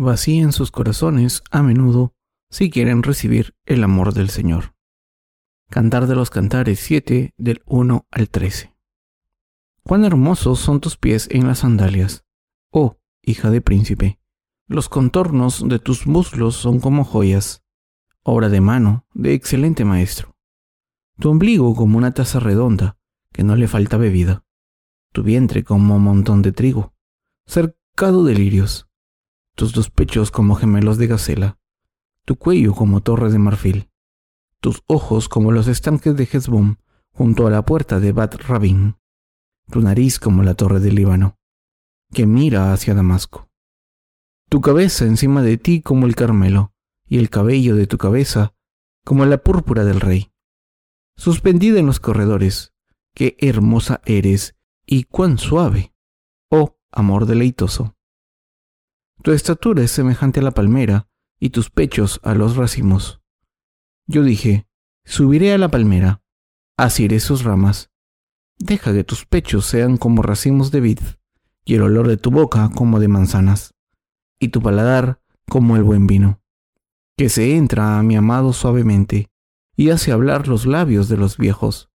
vacíen sus corazones a menudo si quieren recibir el amor del Señor. Cantar de los Cantares 7 del 1 al 13. Cuán hermosos son tus pies en las sandalias, oh hija de príncipe. Los contornos de tus muslos son como joyas, obra de mano de excelente maestro. Tu ombligo como una taza redonda, que no le falta bebida. Tu vientre como un montón de trigo, cercado de lirios. Tus dos pechos como gemelos de gacela. Tu cuello como torre de marfil tus ojos como los estanques de Hezbom junto a la puerta de Bat Rabin, tu nariz como la torre del Líbano, que mira hacia Damasco, tu cabeza encima de ti como el Carmelo, y el cabello de tu cabeza como la púrpura del rey. Suspendida en los corredores, qué hermosa eres y cuán suave, oh amor deleitoso. Tu estatura es semejante a la palmera y tus pechos a los racimos. Yo dije, subiré a la palmera, asiré sus ramas. Deja que tus pechos sean como racimos de vid, y el olor de tu boca como de manzanas, y tu paladar como el buen vino, que se entra a mi amado suavemente, y hace hablar los labios de los viejos.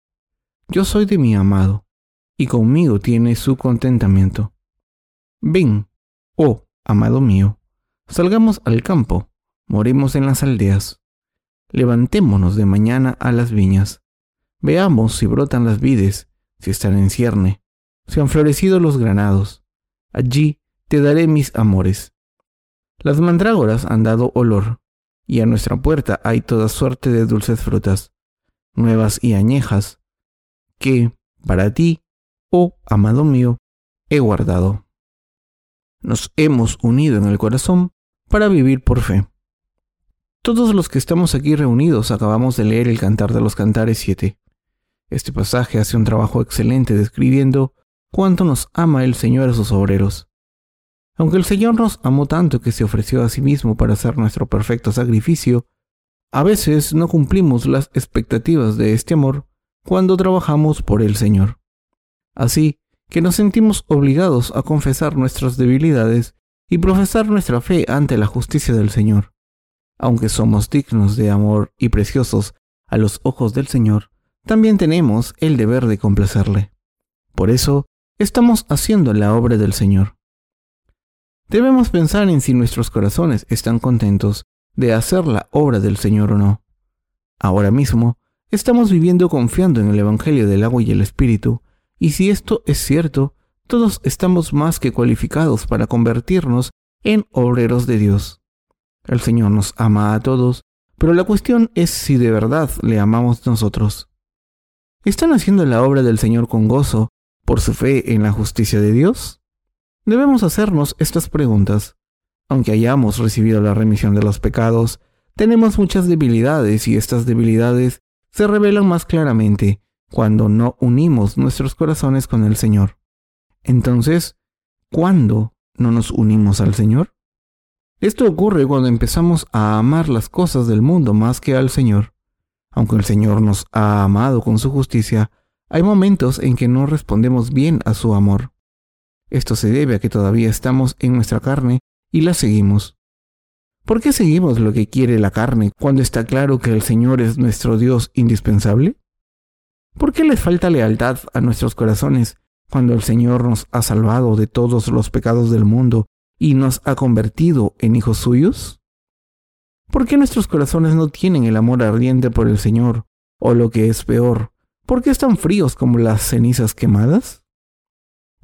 Yo soy de mi amado, y conmigo tiene su contentamiento. Ven, oh amado mío, salgamos al campo, moremos en las aldeas levantémonos de mañana a las viñas. Veamos si brotan las vides, si están en cierne, si han florecido los granados. Allí te daré mis amores. Las mandrágoras han dado olor, y a nuestra puerta hay toda suerte de dulces frutas, nuevas y añejas, que, para ti, oh amado mío, he guardado. Nos hemos unido en el corazón para vivir por fe. Todos los que estamos aquí reunidos acabamos de leer el Cantar de los Cantares 7. Este pasaje hace un trabajo excelente describiendo cuánto nos ama el Señor a sus obreros. Aunque el Señor nos amó tanto que se ofreció a sí mismo para hacer nuestro perfecto sacrificio, a veces no cumplimos las expectativas de este amor cuando trabajamos por el Señor. Así que nos sentimos obligados a confesar nuestras debilidades y profesar nuestra fe ante la justicia del Señor aunque somos dignos de amor y preciosos a los ojos del Señor, también tenemos el deber de complacerle. Por eso, estamos haciendo la obra del Señor. Debemos pensar en si nuestros corazones están contentos de hacer la obra del Señor o no. Ahora mismo, estamos viviendo confiando en el Evangelio del agua y el Espíritu, y si esto es cierto, todos estamos más que cualificados para convertirnos en obreros de Dios. El Señor nos ama a todos, pero la cuestión es si de verdad le amamos nosotros. ¿Están haciendo la obra del Señor con gozo por su fe en la justicia de Dios? Debemos hacernos estas preguntas. Aunque hayamos recibido la remisión de los pecados, tenemos muchas debilidades y estas debilidades se revelan más claramente cuando no unimos nuestros corazones con el Señor. Entonces, ¿cuándo no nos unimos al Señor? Esto ocurre cuando empezamos a amar las cosas del mundo más que al Señor. Aunque el Señor nos ha amado con su justicia, hay momentos en que no respondemos bien a su amor. Esto se debe a que todavía estamos en nuestra carne y la seguimos. ¿Por qué seguimos lo que quiere la carne cuando está claro que el Señor es nuestro Dios indispensable? ¿Por qué les falta lealtad a nuestros corazones cuando el Señor nos ha salvado de todos los pecados del mundo y nos ha convertido en hijos suyos? ¿Por qué nuestros corazones no tienen el amor ardiente por el Señor? O lo que es peor, ¿por qué están fríos como las cenizas quemadas?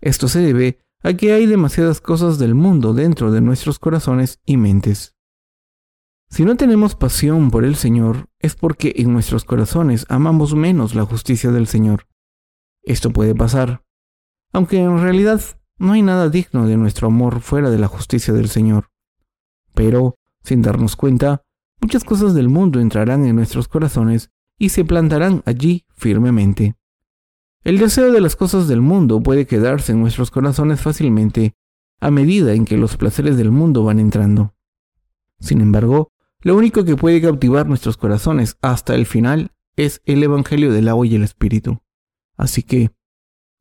Esto se debe a que hay demasiadas cosas del mundo dentro de nuestros corazones y mentes. Si no tenemos pasión por el Señor, es porque en nuestros corazones amamos menos la justicia del Señor. Esto puede pasar, aunque en realidad no hay nada digno de nuestro amor fuera de la justicia del Señor. Pero, sin darnos cuenta, muchas cosas del mundo entrarán en nuestros corazones y se plantarán allí firmemente. El deseo de las cosas del mundo puede quedarse en nuestros corazones fácilmente a medida en que los placeres del mundo van entrando. Sin embargo, lo único que puede cautivar nuestros corazones hasta el final es el Evangelio del agua y el Espíritu. Así que,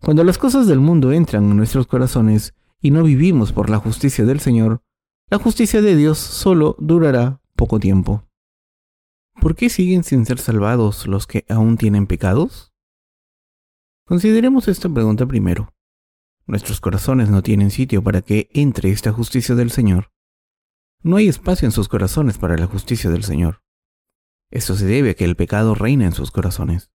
cuando las cosas del mundo entran en nuestros corazones y no vivimos por la justicia del Señor, la justicia de Dios solo durará poco tiempo. ¿Por qué siguen sin ser salvados los que aún tienen pecados? Consideremos esta pregunta primero. Nuestros corazones no tienen sitio para que entre esta justicia del Señor. No hay espacio en sus corazones para la justicia del Señor. Esto se debe a que el pecado reina en sus corazones.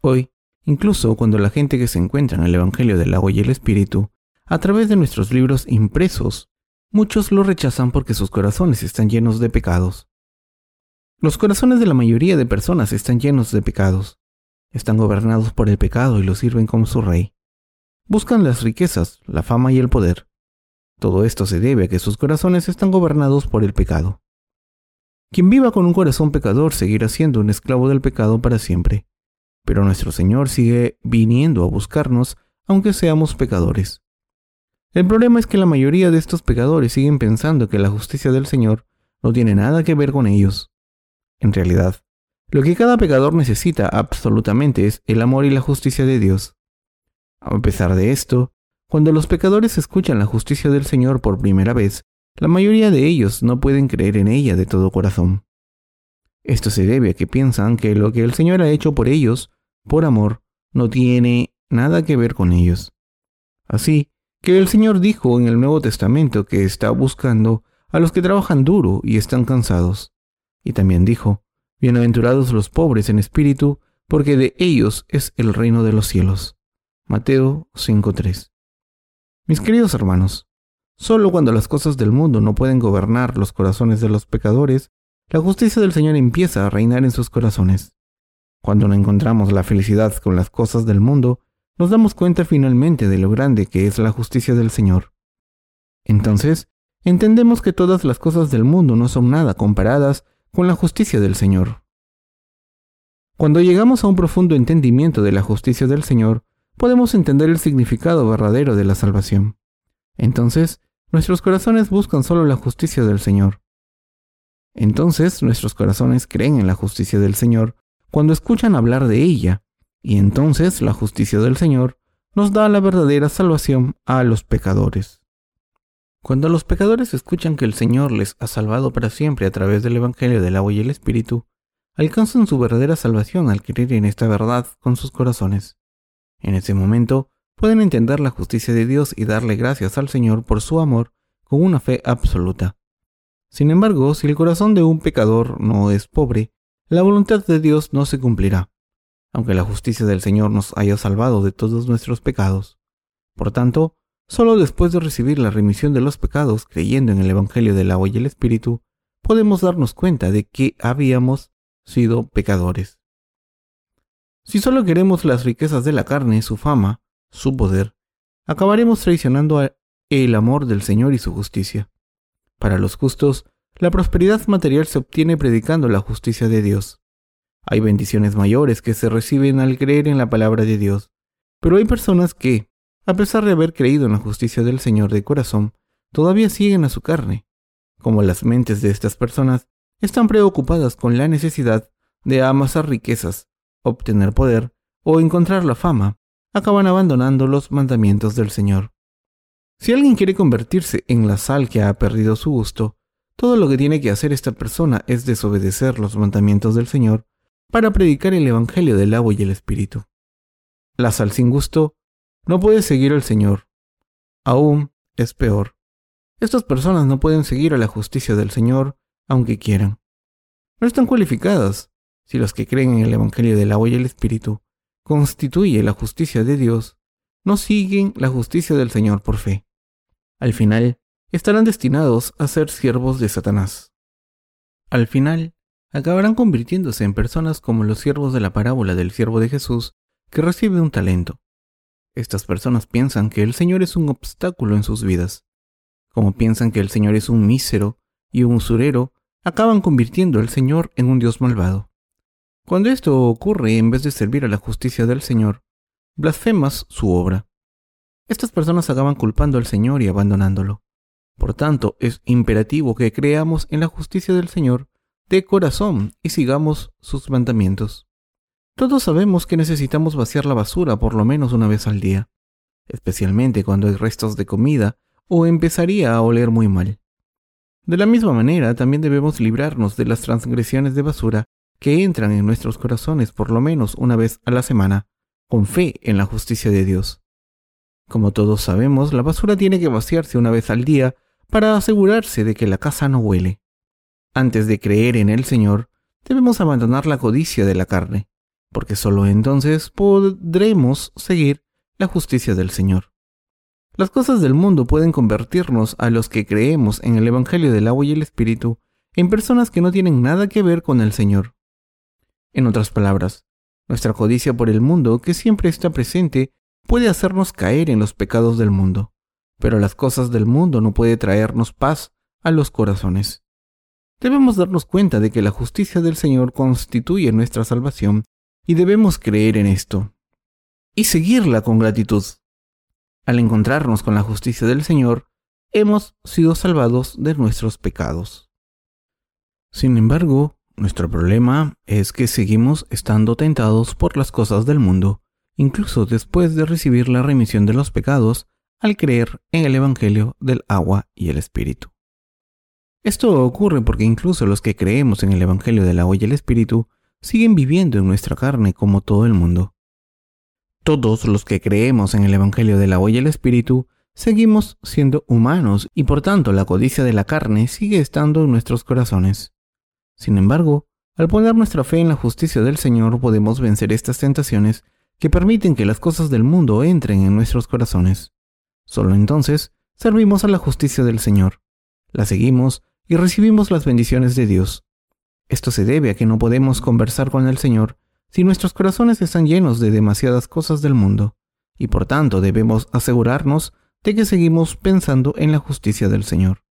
Hoy, incluso cuando la gente que se encuentra en el Evangelio del agua y el Espíritu, a través de nuestros libros impresos, muchos lo rechazan porque sus corazones están llenos de pecados. Los corazones de la mayoría de personas están llenos de pecados. Están gobernados por el pecado y lo sirven como su rey. Buscan las riquezas, la fama y el poder. Todo esto se debe a que sus corazones están gobernados por el pecado. Quien viva con un corazón pecador seguirá siendo un esclavo del pecado para siempre. Pero nuestro Señor sigue viniendo a buscarnos aunque seamos pecadores. El problema es que la mayoría de estos pecadores siguen pensando que la justicia del Señor no tiene nada que ver con ellos. En realidad, lo que cada pecador necesita absolutamente es el amor y la justicia de Dios. A pesar de esto, cuando los pecadores escuchan la justicia del Señor por primera vez, la mayoría de ellos no pueden creer en ella de todo corazón. Esto se debe a que piensan que lo que el Señor ha hecho por ellos, por amor, no tiene nada que ver con ellos. Así que el Señor dijo en el Nuevo Testamento que está buscando a los que trabajan duro y están cansados. Y también dijo, Bienaventurados los pobres en espíritu, porque de ellos es el reino de los cielos. Mateo 5.3. Mis queridos hermanos, solo cuando las cosas del mundo no pueden gobernar los corazones de los pecadores, la justicia del Señor empieza a reinar en sus corazones. Cuando no encontramos la felicidad con las cosas del mundo, nos damos cuenta finalmente de lo grande que es la justicia del Señor. Entonces, entendemos que todas las cosas del mundo no son nada comparadas con la justicia del Señor. Cuando llegamos a un profundo entendimiento de la justicia del Señor, podemos entender el significado verdadero de la salvación. Entonces, nuestros corazones buscan solo la justicia del Señor. Entonces, nuestros corazones creen en la justicia del Señor cuando escuchan hablar de ella, y entonces la justicia del Señor nos da la verdadera salvación a los pecadores. Cuando los pecadores escuchan que el Señor les ha salvado para siempre a través del Evangelio del agua y el Espíritu, alcanzan su verdadera salvación al creer en esta verdad con sus corazones. En ese momento pueden entender la justicia de Dios y darle gracias al Señor por su amor con una fe absoluta. Sin embargo, si el corazón de un pecador no es pobre, la voluntad de Dios no se cumplirá, aunque la justicia del Señor nos haya salvado de todos nuestros pecados. Por tanto, Solo después de recibir la remisión de los pecados creyendo en el Evangelio del agua y el Espíritu, podemos darnos cuenta de que habíamos sido pecadores. Si solo queremos las riquezas de la carne, su fama, su poder, acabaremos traicionando el amor del Señor y su justicia. Para los justos, la prosperidad material se obtiene predicando la justicia de Dios. Hay bendiciones mayores que se reciben al creer en la palabra de Dios, pero hay personas que, a pesar de haber creído en la justicia del Señor de corazón, todavía siguen a su carne. Como las mentes de estas personas están preocupadas con la necesidad de amasar riquezas, obtener poder o encontrar la fama, acaban abandonando los mandamientos del Señor. Si alguien quiere convertirse en la sal que ha perdido su gusto, todo lo que tiene que hacer esta persona es desobedecer los mandamientos del Señor para predicar el Evangelio del agua y el Espíritu. La sal sin gusto no puede seguir al Señor. Aún es peor. Estas personas no pueden seguir a la justicia del Señor aunque quieran. No están cualificadas si los que creen en el Evangelio del agua y el Espíritu constituye la justicia de Dios, no siguen la justicia del Señor por fe. Al final, estarán destinados a ser siervos de Satanás. Al final, acabarán convirtiéndose en personas como los siervos de la parábola del siervo de Jesús que recibe un talento. Estas personas piensan que el Señor es un obstáculo en sus vidas. Como piensan que el Señor es un mísero y un usurero, acaban convirtiendo al Señor en un Dios malvado. Cuando esto ocurre, en vez de servir a la justicia del Señor, blasfemas su obra. Estas personas acaban culpando al Señor y abandonándolo. Por tanto, es imperativo que creamos en la justicia del Señor de corazón y sigamos sus mandamientos. Todos sabemos que necesitamos vaciar la basura por lo menos una vez al día, especialmente cuando hay restos de comida o empezaría a oler muy mal. De la misma manera, también debemos librarnos de las transgresiones de basura que entran en nuestros corazones por lo menos una vez a la semana, con fe en la justicia de Dios. Como todos sabemos, la basura tiene que vaciarse una vez al día para asegurarse de que la casa no huele. Antes de creer en el Señor, debemos abandonar la codicia de la carne, porque sólo entonces podremos seguir la justicia del Señor. Las cosas del mundo pueden convertirnos a los que creemos en el Evangelio del agua y el Espíritu en personas que no tienen nada que ver con el Señor. En otras palabras, nuestra codicia por el mundo, que siempre está presente, puede hacernos caer en los pecados del mundo, pero las cosas del mundo no puede traernos paz a los corazones. Debemos darnos cuenta de que la justicia del Señor constituye nuestra salvación y debemos creer en esto y seguirla con gratitud. Al encontrarnos con la justicia del Señor, hemos sido salvados de nuestros pecados. Sin embargo, nuestro problema es que seguimos estando tentados por las cosas del mundo, incluso después de recibir la remisión de los pecados al creer en el Evangelio del agua y el Espíritu. Esto ocurre porque incluso los que creemos en el Evangelio del agua y el Espíritu siguen viviendo en nuestra carne como todo el mundo. Todos los que creemos en el Evangelio del agua y el Espíritu seguimos siendo humanos y por tanto la codicia de la carne sigue estando en nuestros corazones. Sin embargo, al poner nuestra fe en la justicia del Señor podemos vencer estas tentaciones que permiten que las cosas del mundo entren en nuestros corazones. Solo entonces servimos a la justicia del Señor, la seguimos y recibimos las bendiciones de Dios. Esto se debe a que no podemos conversar con el Señor si nuestros corazones están llenos de demasiadas cosas del mundo, y por tanto debemos asegurarnos de que seguimos pensando en la justicia del Señor.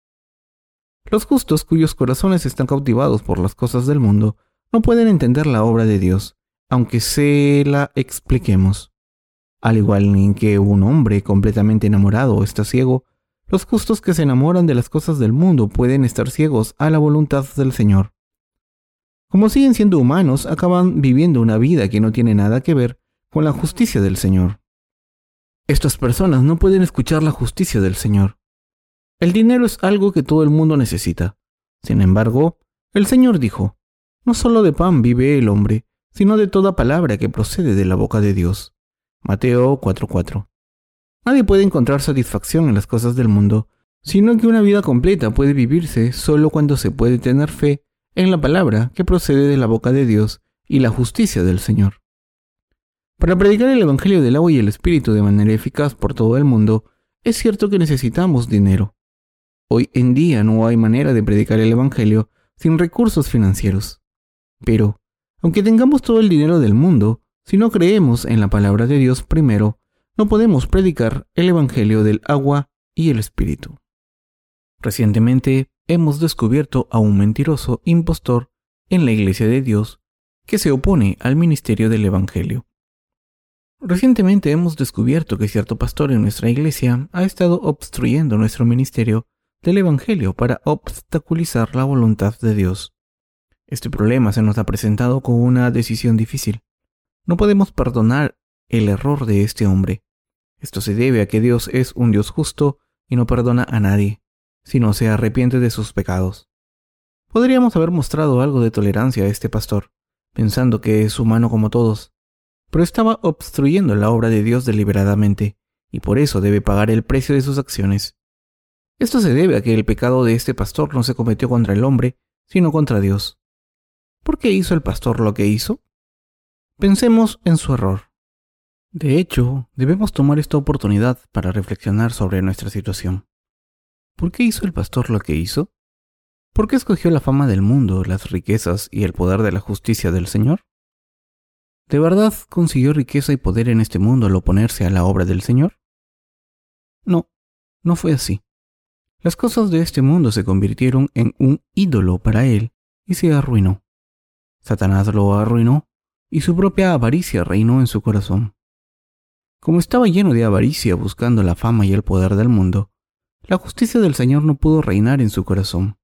Los justos cuyos corazones están cautivados por las cosas del mundo no pueden entender la obra de Dios, aunque se la expliquemos. Al igual que un hombre completamente enamorado está ciego, los justos que se enamoran de las cosas del mundo pueden estar ciegos a la voluntad del Señor. Como siguen siendo humanos, acaban viviendo una vida que no tiene nada que ver con la justicia del Señor. Estas personas no pueden escuchar la justicia del Señor. El dinero es algo que todo el mundo necesita. Sin embargo, el Señor dijo, no solo de pan vive el hombre, sino de toda palabra que procede de la boca de Dios. Mateo 4:4. Nadie puede encontrar satisfacción en las cosas del mundo, sino que una vida completa puede vivirse solo cuando se puede tener fe en la palabra que procede de la boca de Dios y la justicia del Señor. Para predicar el Evangelio del agua y el Espíritu de manera eficaz por todo el mundo, es cierto que necesitamos dinero. Hoy en día no hay manera de predicar el Evangelio sin recursos financieros. Pero, aunque tengamos todo el dinero del mundo, si no creemos en la palabra de Dios primero, no podemos predicar el Evangelio del agua y el Espíritu. Recientemente hemos descubierto a un mentiroso impostor en la Iglesia de Dios que se opone al ministerio del Evangelio. Recientemente hemos descubierto que cierto pastor en nuestra iglesia ha estado obstruyendo nuestro ministerio del Evangelio para obstaculizar la voluntad de Dios. Este problema se nos ha presentado con una decisión difícil. No podemos perdonar el error de este hombre. Esto se debe a que Dios es un Dios justo y no perdona a nadie si no se arrepiente de sus pecados. Podríamos haber mostrado algo de tolerancia a este pastor, pensando que es humano como todos, pero estaba obstruyendo la obra de Dios deliberadamente, y por eso debe pagar el precio de sus acciones. Esto se debe a que el pecado de este pastor no se cometió contra el hombre, sino contra Dios. ¿Por qué hizo el pastor lo que hizo? Pensemos en su error. De hecho, debemos tomar esta oportunidad para reflexionar sobre nuestra situación. ¿Por qué hizo el pastor lo que hizo? ¿Por qué escogió la fama del mundo, las riquezas y el poder de la justicia del Señor? ¿De verdad consiguió riqueza y poder en este mundo al oponerse a la obra del Señor? No, no fue así. Las cosas de este mundo se convirtieron en un ídolo para él y se arruinó. Satanás lo arruinó y su propia avaricia reinó en su corazón. Como estaba lleno de avaricia buscando la fama y el poder del mundo, la justicia del Señor no pudo reinar en su corazón.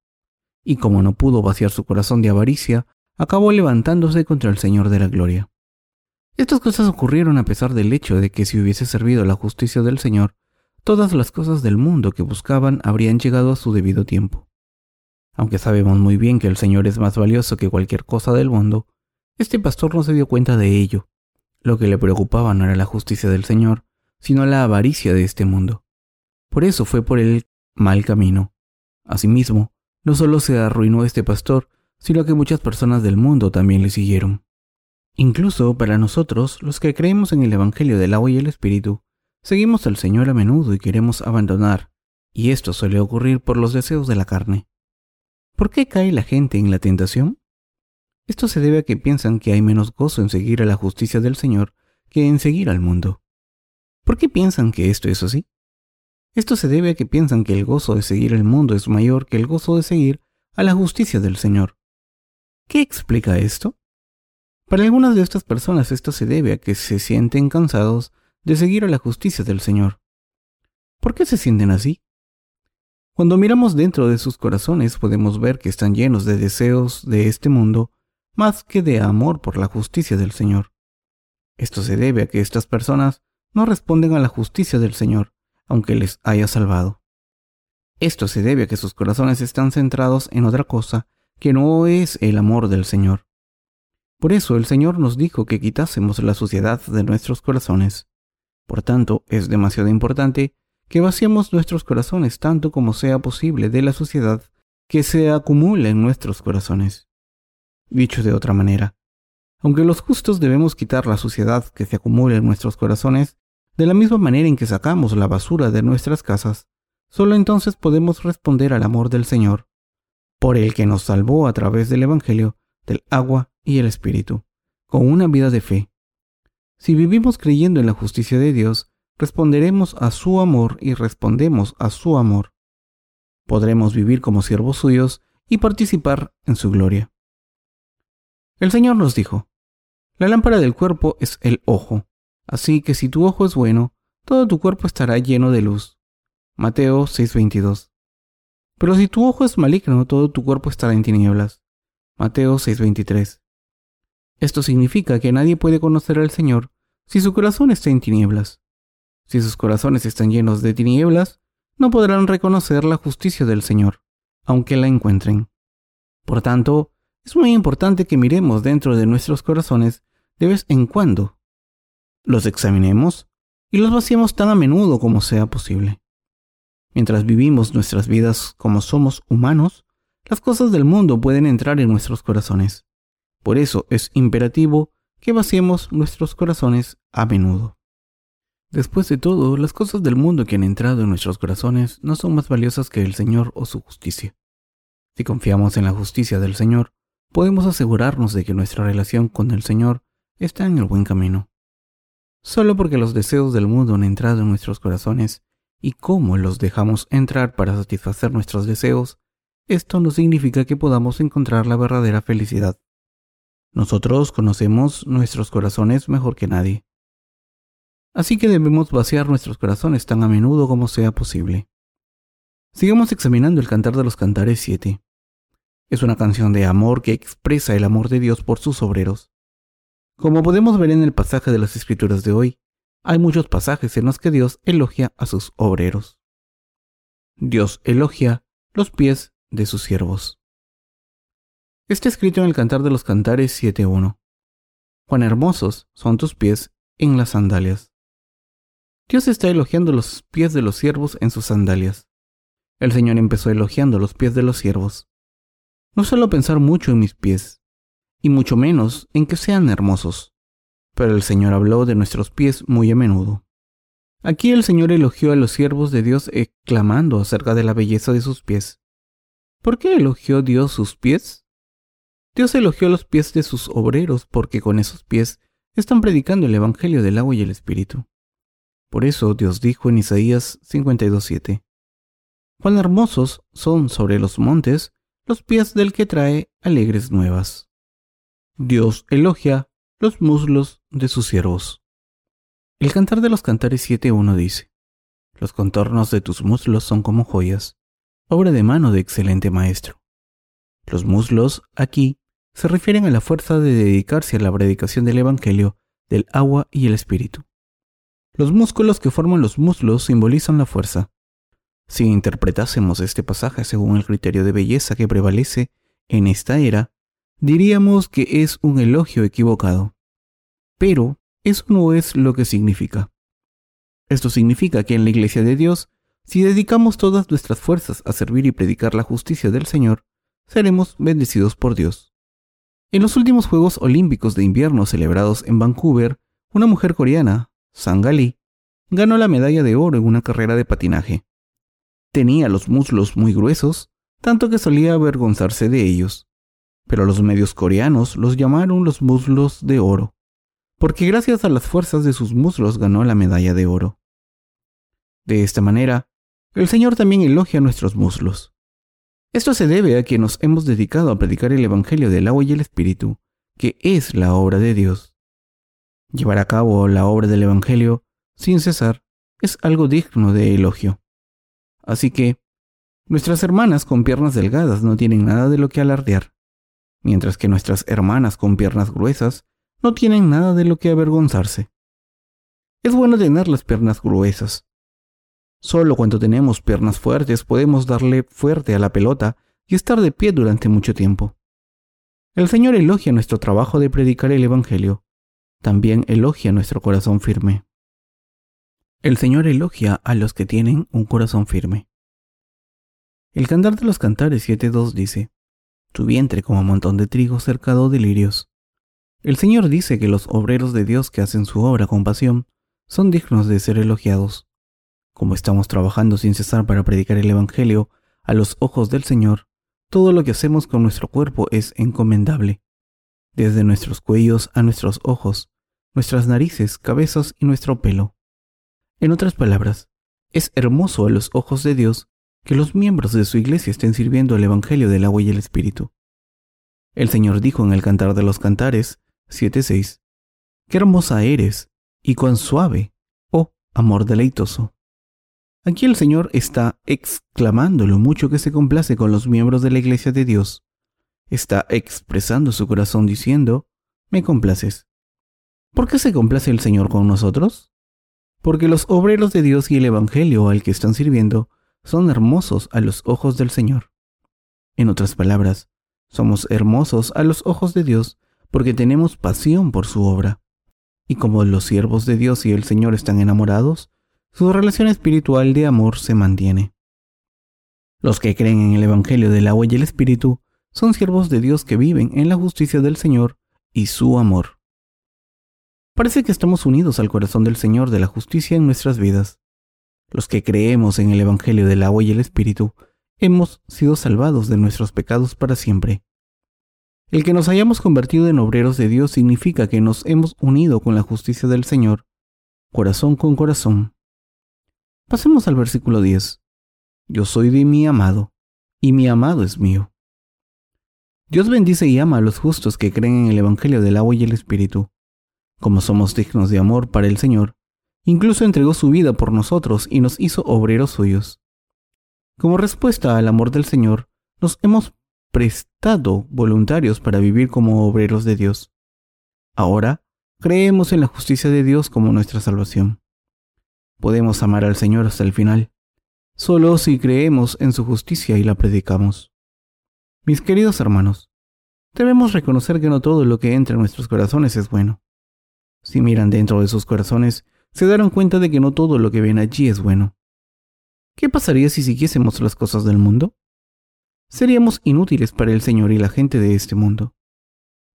Y como no pudo vaciar su corazón de avaricia, acabó levantándose contra el Señor de la Gloria. Estas cosas ocurrieron a pesar del hecho de que si hubiese servido la justicia del Señor, todas las cosas del mundo que buscaban habrían llegado a su debido tiempo. Aunque sabemos muy bien que el Señor es más valioso que cualquier cosa del mundo, este pastor no se dio cuenta de ello. Lo que le preocupaba no era la justicia del Señor, sino la avaricia de este mundo. Por eso fue por el mal camino. Asimismo, no solo se arruinó este pastor, sino que muchas personas del mundo también le siguieron. Incluso para nosotros, los que creemos en el Evangelio del agua y el Espíritu, seguimos al Señor a menudo y queremos abandonar, y esto suele ocurrir por los deseos de la carne. ¿Por qué cae la gente en la tentación? Esto se debe a que piensan que hay menos gozo en seguir a la justicia del Señor que en seguir al mundo. ¿Por qué piensan que esto es así? Esto se debe a que piensan que el gozo de seguir el mundo es mayor que el gozo de seguir a la justicia del Señor. ¿Qué explica esto? Para algunas de estas personas esto se debe a que se sienten cansados de seguir a la justicia del Señor. ¿Por qué se sienten así? Cuando miramos dentro de sus corazones podemos ver que están llenos de deseos de este mundo más que de amor por la justicia del Señor. Esto se debe a que estas personas no responden a la justicia del Señor, aunque les haya salvado. Esto se debe a que sus corazones están centrados en otra cosa que no es el amor del Señor. Por eso el Señor nos dijo que quitásemos la suciedad de nuestros corazones. Por tanto, es demasiado importante que vaciemos nuestros corazones tanto como sea posible de la suciedad que se acumula en nuestros corazones. Dicho de otra manera, aunque los justos debemos quitar la suciedad que se acumula en nuestros corazones, de la misma manera en que sacamos la basura de nuestras casas, solo entonces podemos responder al amor del Señor, por el que nos salvó a través del Evangelio, del agua y el Espíritu, con una vida de fe. Si vivimos creyendo en la justicia de Dios, responderemos a su amor y respondemos a su amor. Podremos vivir como siervos suyos y participar en su gloria. El Señor nos dijo, la lámpara del cuerpo es el ojo. Así que si tu ojo es bueno, todo tu cuerpo estará lleno de luz. Mateo 6:22. Pero si tu ojo es maligno, todo tu cuerpo estará en tinieblas. Mateo 6:23. Esto significa que nadie puede conocer al Señor si su corazón está en tinieblas. Si sus corazones están llenos de tinieblas, no podrán reconocer la justicia del Señor, aunque la encuentren. Por tanto, es muy importante que miremos dentro de nuestros corazones de vez en cuando los examinemos y los vaciemos tan a menudo como sea posible. Mientras vivimos nuestras vidas como somos humanos, las cosas del mundo pueden entrar en nuestros corazones. Por eso es imperativo que vaciemos nuestros corazones a menudo. Después de todo, las cosas del mundo que han entrado en nuestros corazones no son más valiosas que el Señor o su justicia. Si confiamos en la justicia del Señor, podemos asegurarnos de que nuestra relación con el Señor está en el buen camino. Solo porque los deseos del mundo han entrado en nuestros corazones y cómo los dejamos entrar para satisfacer nuestros deseos, esto no significa que podamos encontrar la verdadera felicidad. Nosotros conocemos nuestros corazones mejor que nadie. Así que debemos vaciar nuestros corazones tan a menudo como sea posible. Sigamos examinando el Cantar de los Cantares 7. Es una canción de amor que expresa el amor de Dios por sus obreros. Como podemos ver en el pasaje de las Escrituras de hoy, hay muchos pasajes en los que Dios elogia a sus obreros. Dios elogia los pies de sus siervos. Está escrito en el Cantar de los Cantares 7.1. Cuán hermosos son tus pies en las sandalias. Dios está elogiando los pies de los siervos en sus sandalias. El Señor empezó elogiando los pies de los siervos. No suelo pensar mucho en mis pies, y mucho menos en que sean hermosos. Pero el Señor habló de nuestros pies muy a menudo. Aquí el Señor elogió a los siervos de Dios exclamando acerca de la belleza de sus pies. ¿Por qué elogió Dios sus pies? Dios elogió los pies de sus obreros porque con esos pies están predicando el Evangelio del agua y el Espíritu. Por eso Dios dijo en Isaías 52.7, Cuán hermosos son sobre los montes los pies del que trae alegres nuevas. Dios elogia los muslos de sus siervos. El cantar de los cantares 7.1 dice, Los contornos de tus muslos son como joyas, obra de mano de excelente maestro. Los muslos, aquí, se refieren a la fuerza de dedicarse a la predicación del Evangelio, del agua y el Espíritu. Los músculos que forman los muslos simbolizan la fuerza. Si interpretásemos este pasaje según el criterio de belleza que prevalece en esta era, diríamos que es un elogio equivocado. Pero eso no es lo que significa. Esto significa que en la Iglesia de Dios, si dedicamos todas nuestras fuerzas a servir y predicar la justicia del Señor, seremos bendecidos por Dios. En los últimos Juegos Olímpicos de Invierno celebrados en Vancouver, una mujer coreana, Sangali, ganó la medalla de oro en una carrera de patinaje. Tenía los muslos muy gruesos, tanto que solía avergonzarse de ellos, pero los medios coreanos los llamaron los muslos de oro, porque gracias a las fuerzas de sus muslos ganó la medalla de oro. De esta manera, el Señor también elogia nuestros muslos. Esto se debe a que nos hemos dedicado a predicar el Evangelio del agua y el Espíritu, que es la obra de Dios. Llevar a cabo la obra del Evangelio sin cesar es algo digno de elogio. Así que, nuestras hermanas con piernas delgadas no tienen nada de lo que alardear, mientras que nuestras hermanas con piernas gruesas no tienen nada de lo que avergonzarse. Es bueno tener las piernas gruesas, Solo cuando tenemos piernas fuertes podemos darle fuerte a la pelota y estar de pie durante mucho tiempo. El Señor elogia nuestro trabajo de predicar el Evangelio. También elogia nuestro corazón firme. El Señor elogia a los que tienen un corazón firme. El cantar de los cantares 7.2 dice, Tu vientre como montón de trigo cercado de lirios. El Señor dice que los obreros de Dios que hacen su obra con pasión son dignos de ser elogiados como estamos trabajando sin cesar para predicar el Evangelio a los ojos del Señor, todo lo que hacemos con nuestro cuerpo es encomendable, desde nuestros cuellos a nuestros ojos, nuestras narices, cabezas y nuestro pelo. En otras palabras, es hermoso a los ojos de Dios que los miembros de su iglesia estén sirviendo el Evangelio del agua y el Espíritu. El Señor dijo en el Cantar de los Cantares 7.6, Qué hermosa eres y cuán suave, oh amor deleitoso. Aquí el Señor está exclamando lo mucho que se complace con los miembros de la Iglesia de Dios. Está expresando su corazón diciendo, me complaces. ¿Por qué se complace el Señor con nosotros? Porque los obreros de Dios y el Evangelio al que están sirviendo son hermosos a los ojos del Señor. En otras palabras, somos hermosos a los ojos de Dios porque tenemos pasión por su obra. Y como los siervos de Dios y el Señor están enamorados, su relación espiritual de amor se mantiene. Los que creen en el Evangelio del agua y el Espíritu son siervos de Dios que viven en la justicia del Señor y su amor. Parece que estamos unidos al corazón del Señor de la justicia en nuestras vidas. Los que creemos en el Evangelio del agua y el Espíritu hemos sido salvados de nuestros pecados para siempre. El que nos hayamos convertido en obreros de Dios significa que nos hemos unido con la justicia del Señor, corazón con corazón. Pasemos al versículo 10. Yo soy de mi amado, y mi amado es mío. Dios bendice y ama a los justos que creen en el Evangelio del agua y el Espíritu. Como somos dignos de amor para el Señor, incluso entregó su vida por nosotros y nos hizo obreros suyos. Como respuesta al amor del Señor, nos hemos prestado voluntarios para vivir como obreros de Dios. Ahora, creemos en la justicia de Dios como nuestra salvación podemos amar al Señor hasta el final, solo si creemos en su justicia y la predicamos. Mis queridos hermanos, debemos reconocer que no todo lo que entra en nuestros corazones es bueno. Si miran dentro de sus corazones, se darán cuenta de que no todo lo que ven allí es bueno. ¿Qué pasaría si siguiésemos las cosas del mundo? Seríamos inútiles para el Señor y la gente de este mundo.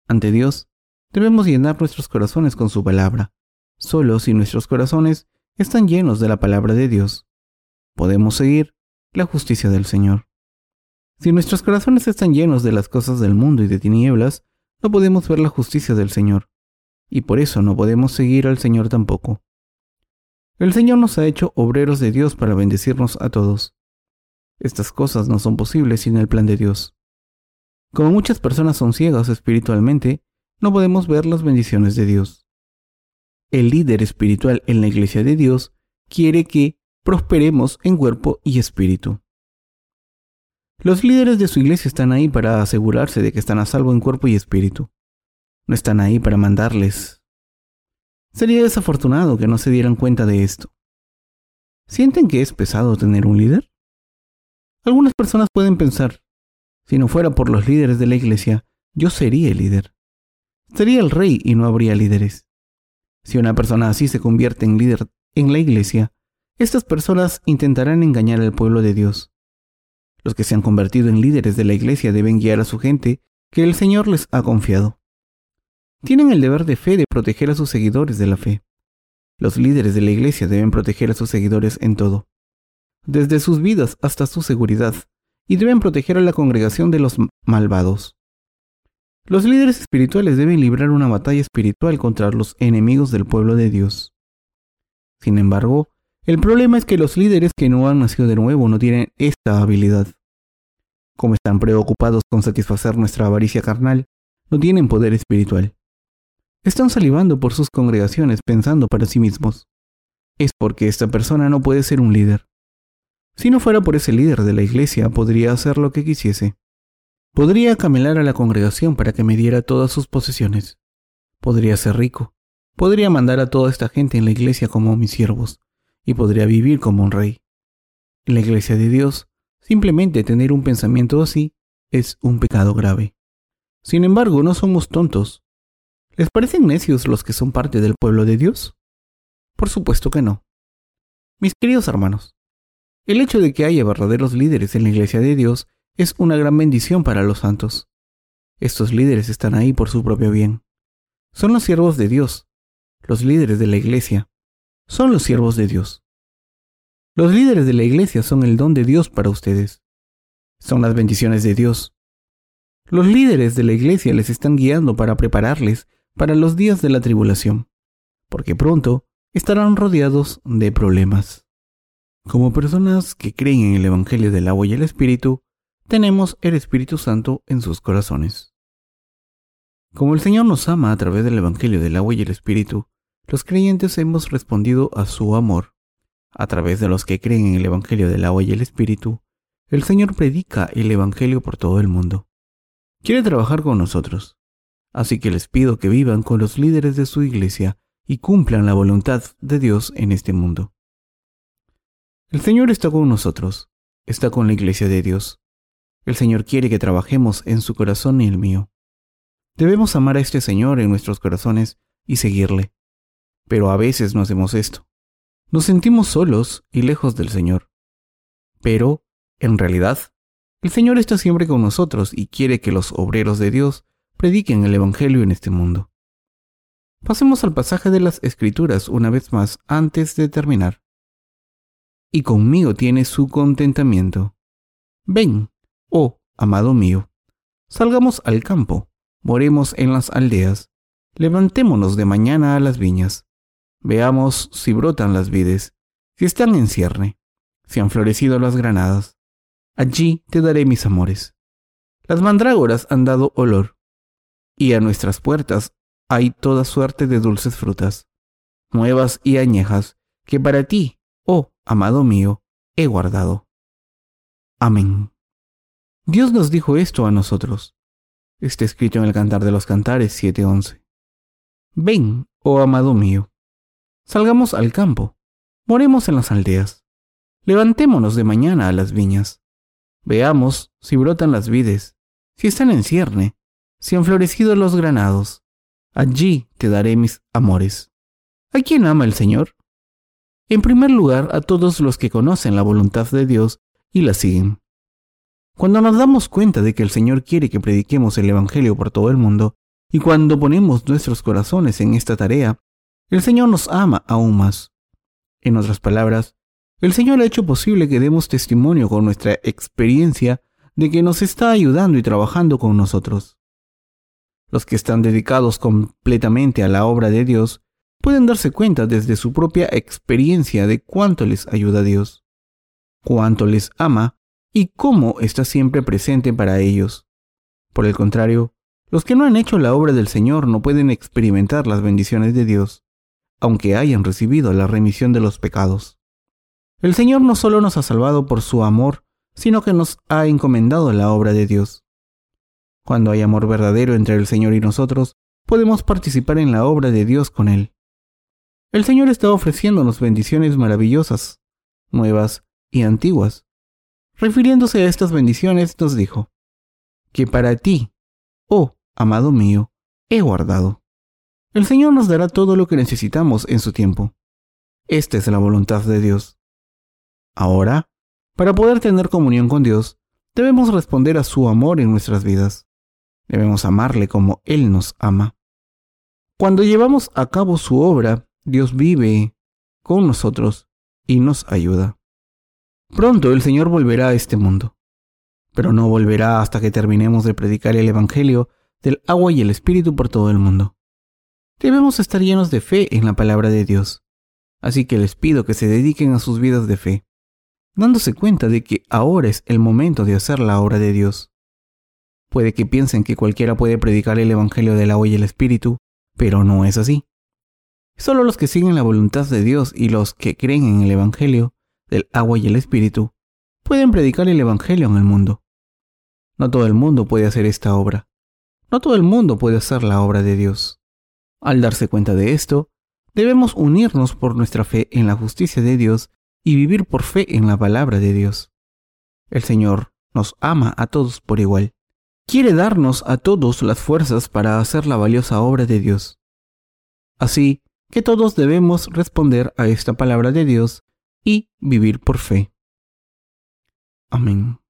Ante Dios, debemos llenar nuestros corazones con su palabra. Solo si nuestros corazones están llenos de la palabra de Dios, podemos seguir la justicia del Señor. Si nuestros corazones están llenos de las cosas del mundo y de tinieblas, no podemos ver la justicia del Señor, y por eso no podemos seguir al Señor tampoco. El Señor nos ha hecho obreros de Dios para bendecirnos a todos. Estas cosas no son posibles sin el plan de Dios. Como muchas personas son ciegas espiritualmente, no podemos ver las bendiciones de Dios el líder espiritual en la iglesia de Dios quiere que prosperemos en cuerpo y espíritu. Los líderes de su iglesia están ahí para asegurarse de que están a salvo en cuerpo y espíritu. No están ahí para mandarles. Sería desafortunado que no se dieran cuenta de esto. ¿Sienten que es pesado tener un líder? Algunas personas pueden pensar, si no fuera por los líderes de la iglesia, yo sería el líder. Sería el rey y no habría líderes. Si una persona así se convierte en líder en la iglesia, estas personas intentarán engañar al pueblo de Dios. Los que se han convertido en líderes de la iglesia deben guiar a su gente que el Señor les ha confiado. Tienen el deber de fe de proteger a sus seguidores de la fe. Los líderes de la iglesia deben proteger a sus seguidores en todo, desde sus vidas hasta su seguridad, y deben proteger a la congregación de los malvados. Los líderes espirituales deben librar una batalla espiritual contra los enemigos del pueblo de Dios. Sin embargo, el problema es que los líderes que no han nacido de nuevo no tienen esta habilidad. Como están preocupados con satisfacer nuestra avaricia carnal, no tienen poder espiritual. Están salivando por sus congregaciones pensando para sí mismos. Es porque esta persona no puede ser un líder. Si no fuera por ese líder de la iglesia, podría hacer lo que quisiese. Podría camelar a la congregación para que me diera todas sus posesiones. Podría ser rico. Podría mandar a toda esta gente en la iglesia como mis siervos. Y podría vivir como un rey. En la iglesia de Dios, simplemente tener un pensamiento así es un pecado grave. Sin embargo, no somos tontos. ¿Les parecen necios los que son parte del pueblo de Dios? Por supuesto que no. Mis queridos hermanos, el hecho de que haya verdaderos líderes en la iglesia de Dios es una gran bendición para los santos. Estos líderes están ahí por su propio bien. Son los siervos de Dios. Los líderes de la iglesia son los siervos de Dios. Los líderes de la iglesia son el don de Dios para ustedes. Son las bendiciones de Dios. Los líderes de la iglesia les están guiando para prepararles para los días de la tribulación, porque pronto estarán rodeados de problemas. Como personas que creen en el Evangelio del agua y el Espíritu, tenemos el Espíritu Santo en sus corazones. Como el Señor nos ama a través del Evangelio del agua y el Espíritu, los creyentes hemos respondido a su amor. A través de los que creen en el Evangelio del agua y el Espíritu, el Señor predica el Evangelio por todo el mundo. Quiere trabajar con nosotros, así que les pido que vivan con los líderes de su iglesia y cumplan la voluntad de Dios en este mundo. El Señor está con nosotros, está con la iglesia de Dios. El Señor quiere que trabajemos en su corazón y el mío. Debemos amar a este Señor en nuestros corazones y seguirle. Pero a veces no hacemos esto. Nos sentimos solos y lejos del Señor. Pero, en realidad, el Señor está siempre con nosotros y quiere que los obreros de Dios prediquen el Evangelio en este mundo. Pasemos al pasaje de las Escrituras una vez más antes de terminar. Y conmigo tiene su contentamiento. Ven, Oh, amado mío, salgamos al campo, moremos en las aldeas, levantémonos de mañana a las viñas, veamos si brotan las vides, si están en cierne, si han florecido las granadas. Allí te daré mis amores. Las mandrágoras han dado olor, y a nuestras puertas hay toda suerte de dulces frutas, nuevas y añejas, que para ti, oh amado mío, he guardado. Amén. Dios nos dijo esto a nosotros. Está escrito en el Cantar de los Cantares 7:11. Ven, oh amado mío, salgamos al campo, moremos en las aldeas, levantémonos de mañana a las viñas, veamos si brotan las vides, si están en cierne, si han florecido los granados, allí te daré mis amores. ¿A quién ama el Señor? En primer lugar, a todos los que conocen la voluntad de Dios y la siguen. Cuando nos damos cuenta de que el Señor quiere que prediquemos el Evangelio por todo el mundo, y cuando ponemos nuestros corazones en esta tarea, el Señor nos ama aún más. En otras palabras, el Señor ha hecho posible que demos testimonio con nuestra experiencia de que nos está ayudando y trabajando con nosotros. Los que están dedicados completamente a la obra de Dios pueden darse cuenta desde su propia experiencia de cuánto les ayuda Dios, cuánto les ama y cómo está siempre presente para ellos. Por el contrario, los que no han hecho la obra del Señor no pueden experimentar las bendiciones de Dios, aunque hayan recibido la remisión de los pecados. El Señor no solo nos ha salvado por su amor, sino que nos ha encomendado la obra de Dios. Cuando hay amor verdadero entre el Señor y nosotros, podemos participar en la obra de Dios con Él. El Señor está ofreciéndonos bendiciones maravillosas, nuevas y antiguas, refiriéndose a estas bendiciones, nos dijo, que para ti, oh amado mío, he guardado. El Señor nos dará todo lo que necesitamos en su tiempo. Esta es la voluntad de Dios. Ahora, para poder tener comunión con Dios, debemos responder a su amor en nuestras vidas. Debemos amarle como Él nos ama. Cuando llevamos a cabo su obra, Dios vive con nosotros y nos ayuda. Pronto el Señor volverá a este mundo, pero no volverá hasta que terminemos de predicar el Evangelio del agua y el Espíritu por todo el mundo. Debemos estar llenos de fe en la palabra de Dios, así que les pido que se dediquen a sus vidas de fe, dándose cuenta de que ahora es el momento de hacer la obra de Dios. Puede que piensen que cualquiera puede predicar el Evangelio del agua y el Espíritu, pero no es así. Solo los que siguen la voluntad de Dios y los que creen en el Evangelio del agua y el espíritu, pueden predicar el Evangelio en el mundo. No todo el mundo puede hacer esta obra. No todo el mundo puede hacer la obra de Dios. Al darse cuenta de esto, debemos unirnos por nuestra fe en la justicia de Dios y vivir por fe en la palabra de Dios. El Señor nos ama a todos por igual. Quiere darnos a todos las fuerzas para hacer la valiosa obra de Dios. Así que todos debemos responder a esta palabra de Dios y vivir por fe. Amén.